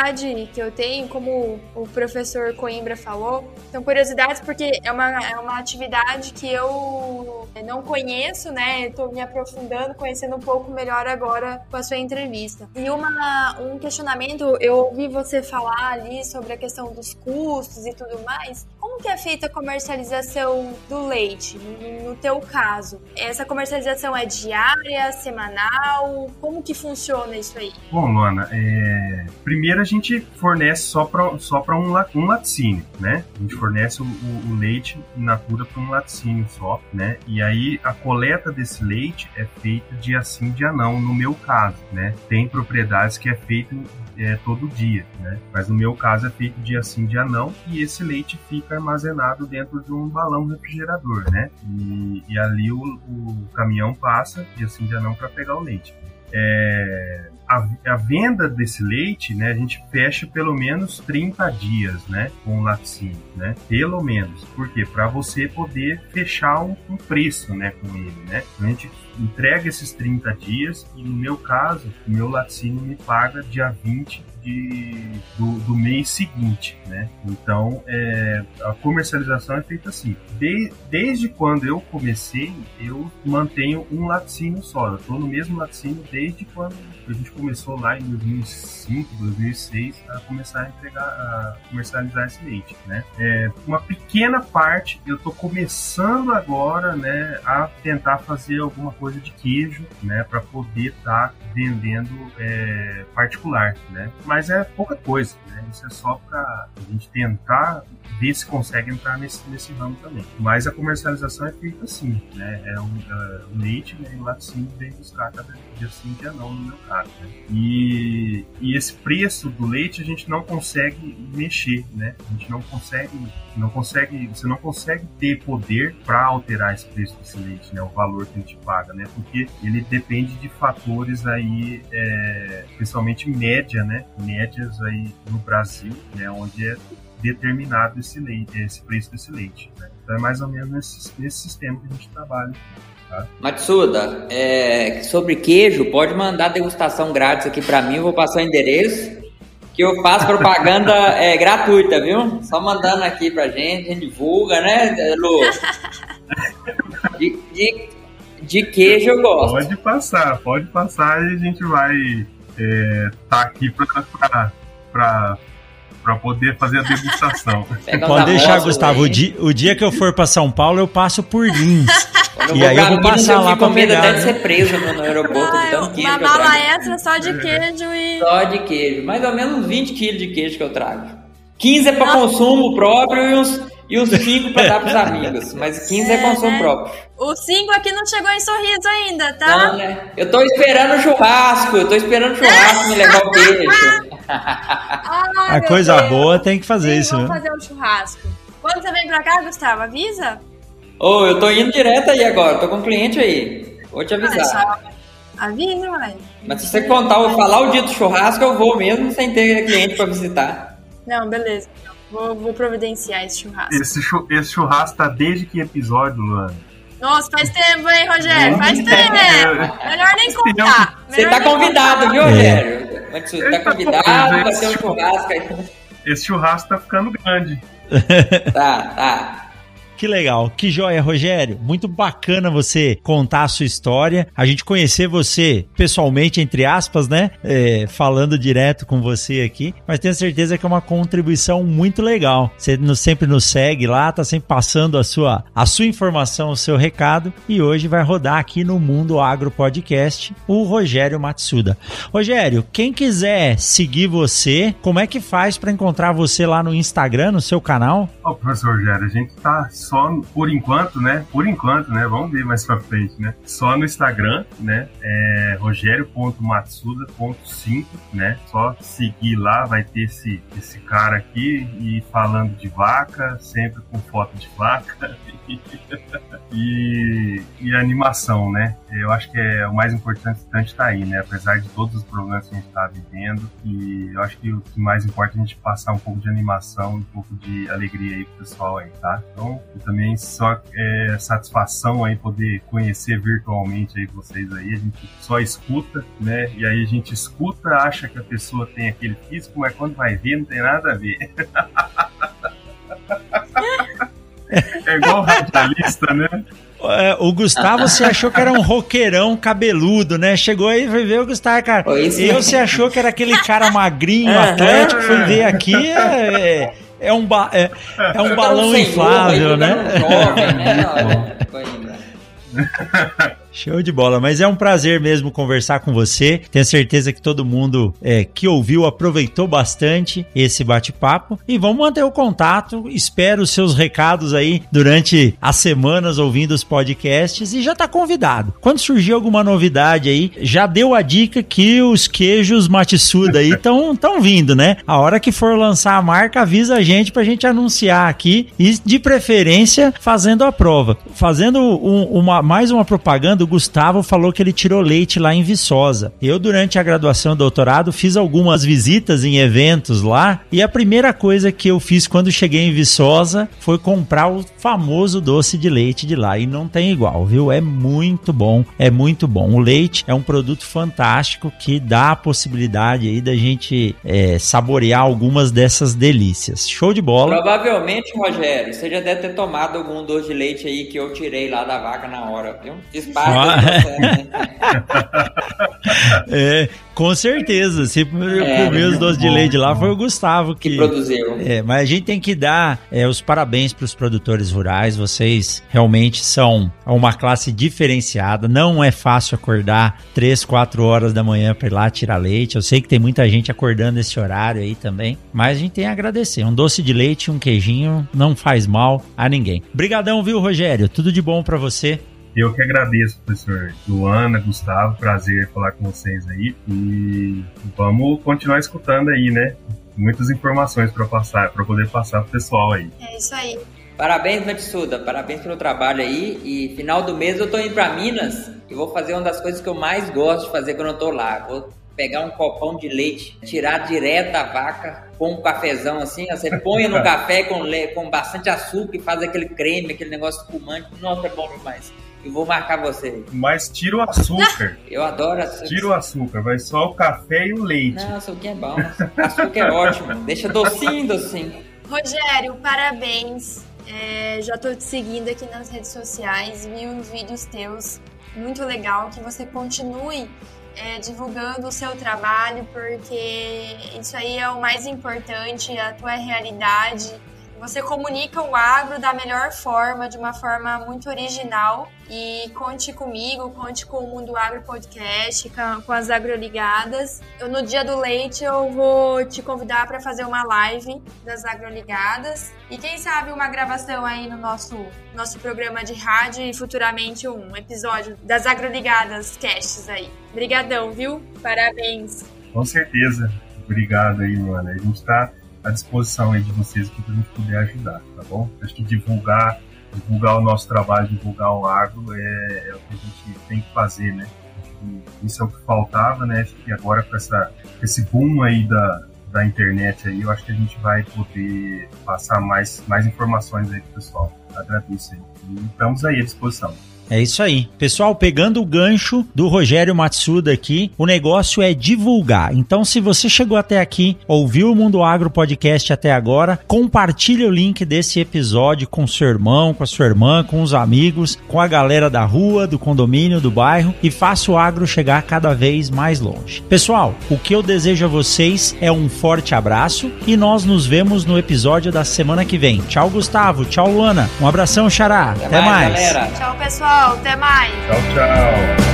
Speaker 2: Curiosidade que eu tenho, como o professor Coimbra falou, são curiosidades porque é uma, é uma atividade que eu não conheço, né? Estou me aprofundando, conhecendo um pouco melhor agora com a sua entrevista. E uma, um questionamento, eu ouvi você falar ali sobre a questão dos custos e tudo mais. Como que é feita a comercialização do leite, no, teu caso? Essa comercialização é diária, semanal? Como que funciona isso aí?
Speaker 4: Bom, Luana, é... primeiro a gente fornece só para só um, um laticínio, né? A gente fornece o, o, o leite in natura para um laticínio só, né? E aí a coleta desse leite é feita dia sim, dia não, no meu caso, né? Tem propriedades que é feito é, todo dia, né? Mas no meu caso é feito dia sim, dia não, e esse leite fica armazenado dentro de um balão refrigerador, né? E, e ali o, o caminhão passa dia sim, dia não para pegar o leite. É, a, a, venda desse leite, né, a gente fecha pelo menos 30 dias, né, com o laticínio, né, pelo menos. Por quê? Para você poder fechar um, um, preço, né, com ele, né. A gente entrega esses 30 dias e no meu caso, o meu laticínio me paga dia 20 de, do, do, mês seguinte, né? Então, é, a comercialização é feita assim. De, desde quando eu comecei, eu mantenho um laticínio só. Eu estou no mesmo laticínio desde quando a gente começou lá em 2005, 2006 a começar a entregar, a comercializar esse leite, né? É, uma pequena parte eu estou começando agora, né, a tentar fazer alguma coisa de queijo, né, para poder estar tá vendendo é, particular, né? mas é pouca coisa, né? Isso é só para a gente tentar ver se consegue entrar nesse, nesse ramo também. Mas a comercialização é feita assim, né? É um, uh, leite né, e laticínio vem buscar cada dia sim, dia não, no meu caso. Né? E, e esse preço do leite a gente não consegue mexer, né? A gente não consegue, não consegue, você não consegue ter poder para alterar esse preço desse leite, né? O valor que a gente paga, né? Porque ele depende de fatores aí, é, principalmente média, né? Médias aí no Brasil, né? Onde é determinado esse leite, esse preço desse leite. Né? Então é mais ou menos nesse, nesse sistema que a gente trabalha. Tá?
Speaker 3: Matsuda, é, sobre queijo, pode mandar degustação grátis aqui para mim, eu vou passar o endereço, que eu faço propaganda é, gratuita, viu? Só mandando aqui pra gente, a gente divulga, né, Lu? De, de, de queijo eu gosto.
Speaker 4: Pode passar, pode passar e a gente vai é, tá aqui para para poder fazer a degustação.
Speaker 1: Pode deixar, Gustavo. O dia, o dia, que eu for para São Paulo, eu passo por Lins. e aí eu vou passar lá para pegar.
Speaker 3: Deve ser preso no aeroporto ah, de tanto queijo
Speaker 2: Uma mala extra só de queijo e...
Speaker 3: Só de queijo. Mais ou menos uns 20 quilos de queijo que eu trago. 15 é para consumo próprio e uns, e uns 5 para dar pros amigos. Mas 15 é, é consumo né? próprio.
Speaker 2: O 5 aqui não chegou em sorriso ainda, tá? Não,
Speaker 3: né? Eu tô esperando o churrasco. Eu tô esperando o churrasco me levar o queijo.
Speaker 1: a coisa Deus. boa tem que fazer Sim, isso,
Speaker 2: vamos né? fazer um churrasco. Quando você vem pra cá, Gustavo, avisa?
Speaker 3: Ô, oh, eu tô indo direto aí agora, tô com um cliente aí. Vou te avisar.
Speaker 2: Ah, avisa, mãe.
Speaker 3: Mas se você contar, eu falar o dia do churrasco, eu vou mesmo sem ter cliente pra visitar.
Speaker 2: Não, beleza. Vou, vou providenciar esse churrasco.
Speaker 4: Esse, esse churrasco tá desde que episódio, Luana?
Speaker 2: Nossa, faz tempo, hein, Rogério? Faz tempo. Melhor nem contar.
Speaker 3: Você tá convidado, viu, Rogério? Você tá convidado pra ter um churrasco aí.
Speaker 4: Esse churrasco tá ficando grande.
Speaker 3: tá, tá.
Speaker 1: Que legal, que joia, Rogério. Muito bacana você contar a sua história, a gente conhecer você pessoalmente, entre aspas, né? É, falando direto com você aqui, mas tenho certeza que é uma contribuição muito legal. Você sempre nos segue lá, tá sempre passando a sua, a sua informação, o seu recado, e hoje vai rodar aqui no Mundo Agro Podcast o Rogério Matsuda. Rogério, quem quiser seguir você, como é que faz para encontrar você lá no Instagram, no seu canal?
Speaker 4: Ô, professor Rogério, a gente tá só por enquanto, né? Por enquanto, né? Vamos ver mais pra frente, né? Só no Instagram, né? É rogério.matsuda.5, né? Só seguir lá, vai ter esse, esse cara aqui e falando de vaca, sempre com foto de vaca. e, e animação, né? Eu acho que é o mais importante está aí, né? Apesar de todos os problemas que a gente está vivendo, e eu acho que o que mais importa é a gente passar um pouco de animação, um pouco de alegria aí pro pessoal aí, tá? Então, também só é, satisfação aí poder conhecer virtualmente aí vocês aí, a gente só escuta, né? E aí a gente escuta, acha que a pessoa tem aquele físico, mas quando vai ver não tem nada a ver. É igual radialista, né?
Speaker 1: É, o Gustavo se achou que era um roqueirão cabeludo, né? Chegou aí e foi ver o Gustavo, cara. E eu se achou que era aquele cara magrinho, atlético, foi ver aqui. É, é, é um, ba é, é um balão inflável, né? Jovem, né? Show de bola, mas é um prazer mesmo conversar com você. Tenho certeza que todo mundo é, que ouviu aproveitou bastante esse bate-papo. E vamos manter o contato. Espero os seus recados aí durante as semanas ouvindo os podcasts e já está convidado. Quando surgir alguma novidade aí, já deu a dica que os queijos Matsuda aí estão vindo, né? A hora que for lançar a marca, avisa a gente pra gente anunciar aqui e de preferência fazendo a prova. Fazendo um, uma, mais uma propaganda Gustavo falou que ele tirou leite lá em Viçosa. Eu, durante a graduação e doutorado, fiz algumas visitas em eventos lá e a primeira coisa que eu fiz quando cheguei em Viçosa foi comprar o famoso doce de leite de lá e não tem igual, viu? É muito bom, é muito bom. O leite é um produto fantástico que dá a possibilidade aí da gente é, saborear algumas dessas delícias. Show de bola.
Speaker 3: Provavelmente, Rogério, você já deve ter tomado algum doce de leite aí que eu tirei lá da vaca na hora, viu? Parte
Speaker 1: é, com certeza. Se é, comer os doces de leite lá foi o Gustavo que,
Speaker 3: que produziu.
Speaker 1: É, mas a gente tem que dar é, os parabéns para os produtores rurais. Vocês realmente são uma classe diferenciada. Não é fácil acordar 3, 4 horas da manhã para ir lá tirar leite. Eu sei que tem muita gente acordando esse horário aí também, mas a gente tem a agradecer. Um doce de leite, um queijinho não faz mal a ninguém. Obrigadão, viu, Rogério? Tudo de bom para você.
Speaker 4: Eu que agradeço, professor Luana, Gustavo, prazer falar com vocês aí e vamos continuar escutando aí, né? Muitas informações para passar, para poder passar pro pessoal aí.
Speaker 2: É isso aí.
Speaker 3: Parabéns, Matsuda, parabéns pelo trabalho aí. E final do mês eu tô indo para Minas e vou fazer uma das coisas que eu mais gosto de fazer quando eu tô lá. Vou pegar um copão de leite, tirar direto da vaca, com um cafezão assim, você põe no café com, com bastante açúcar e faz aquele creme, aquele negócio espumante. Nossa, é bom demais. Eu vou marcar você.
Speaker 4: Mas tira o açúcar.
Speaker 3: Eu adoro açúcar.
Speaker 4: Tira o açúcar, vai só o café e o leite.
Speaker 3: Não, açúcar é bom. Açúcar é ótimo. Deixa docinho, docinho.
Speaker 2: Rogério, parabéns. É, já tô te seguindo aqui nas redes sociais, vi uns vídeos teus. Muito legal que você continue é, divulgando o seu trabalho, porque isso aí é o mais importante, a tua realidade você comunica o agro da melhor forma, de uma forma muito original. E conte comigo, conte com o Mundo Agro Podcast, com as agroligadas. Eu, no dia do leite eu vou te convidar para fazer uma live das agroligadas. E quem sabe uma gravação aí no nosso, nosso programa de rádio e futuramente um episódio das agroligadas casts aí. Obrigadão, viu? Parabéns.
Speaker 4: Com certeza. Obrigado aí, mano. A gente está à disposição aí de vocês aqui para a gente poder ajudar, tá bom? Acho que divulgar, divulgar o nosso trabalho, divulgar o agro é, é o que a gente tem que fazer, né? Isso é o que faltava, né? E agora com essa, esse boom aí da, da internet aí, eu acho que a gente vai poder passar mais, mais informações aí pro pessoal. Agradeço aí. E estamos aí à disposição.
Speaker 1: É isso aí. Pessoal, pegando o gancho do Rogério Matsuda aqui, o negócio é divulgar. Então, se você chegou até aqui, ouviu o Mundo Agro Podcast até agora, compartilhe o link desse episódio com seu irmão, com a sua irmã, com os amigos, com a galera da rua, do condomínio, do bairro e faça o agro chegar cada vez mais longe. Pessoal, o que eu desejo a vocês é um forte abraço e nós nos vemos no episódio da semana que vem. Tchau, Gustavo. Tchau, Luana. Um abração, Xará. Até, Até mais.
Speaker 2: mais. Tchau, pessoal pessoal. Até mais.
Speaker 4: Tchau, tchau.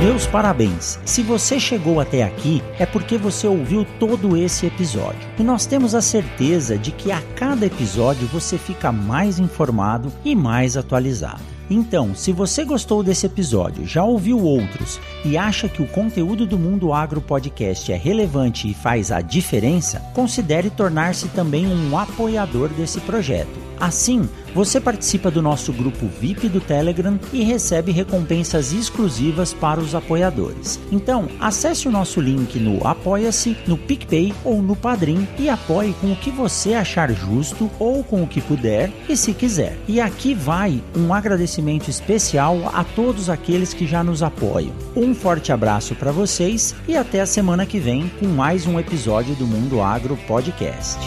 Speaker 1: Meus parabéns! Se você chegou até aqui, é porque você ouviu todo esse episódio. E nós temos a certeza de que a cada episódio você fica mais informado e mais atualizado. Então, se você gostou desse episódio, já ouviu outros e acha que o conteúdo do Mundo Agro Podcast é relevante e faz a diferença, considere tornar-se também um apoiador desse projeto. Assim, você participa do nosso grupo VIP do Telegram e recebe recompensas exclusivas para os apoiadores. Então, acesse o nosso link no Apoia-se, no PicPay ou no Padrim e apoie com o que você achar justo ou com o que puder e se quiser. E aqui vai um agradecimento especial a todos aqueles que já nos apoiam. Um forte abraço para vocês e até a semana que vem com mais um episódio do Mundo Agro Podcast.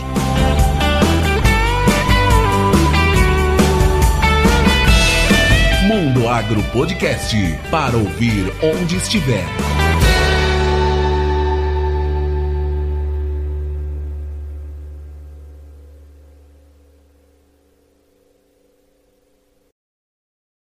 Speaker 5: Mundo Agro Podcast para ouvir onde estiver.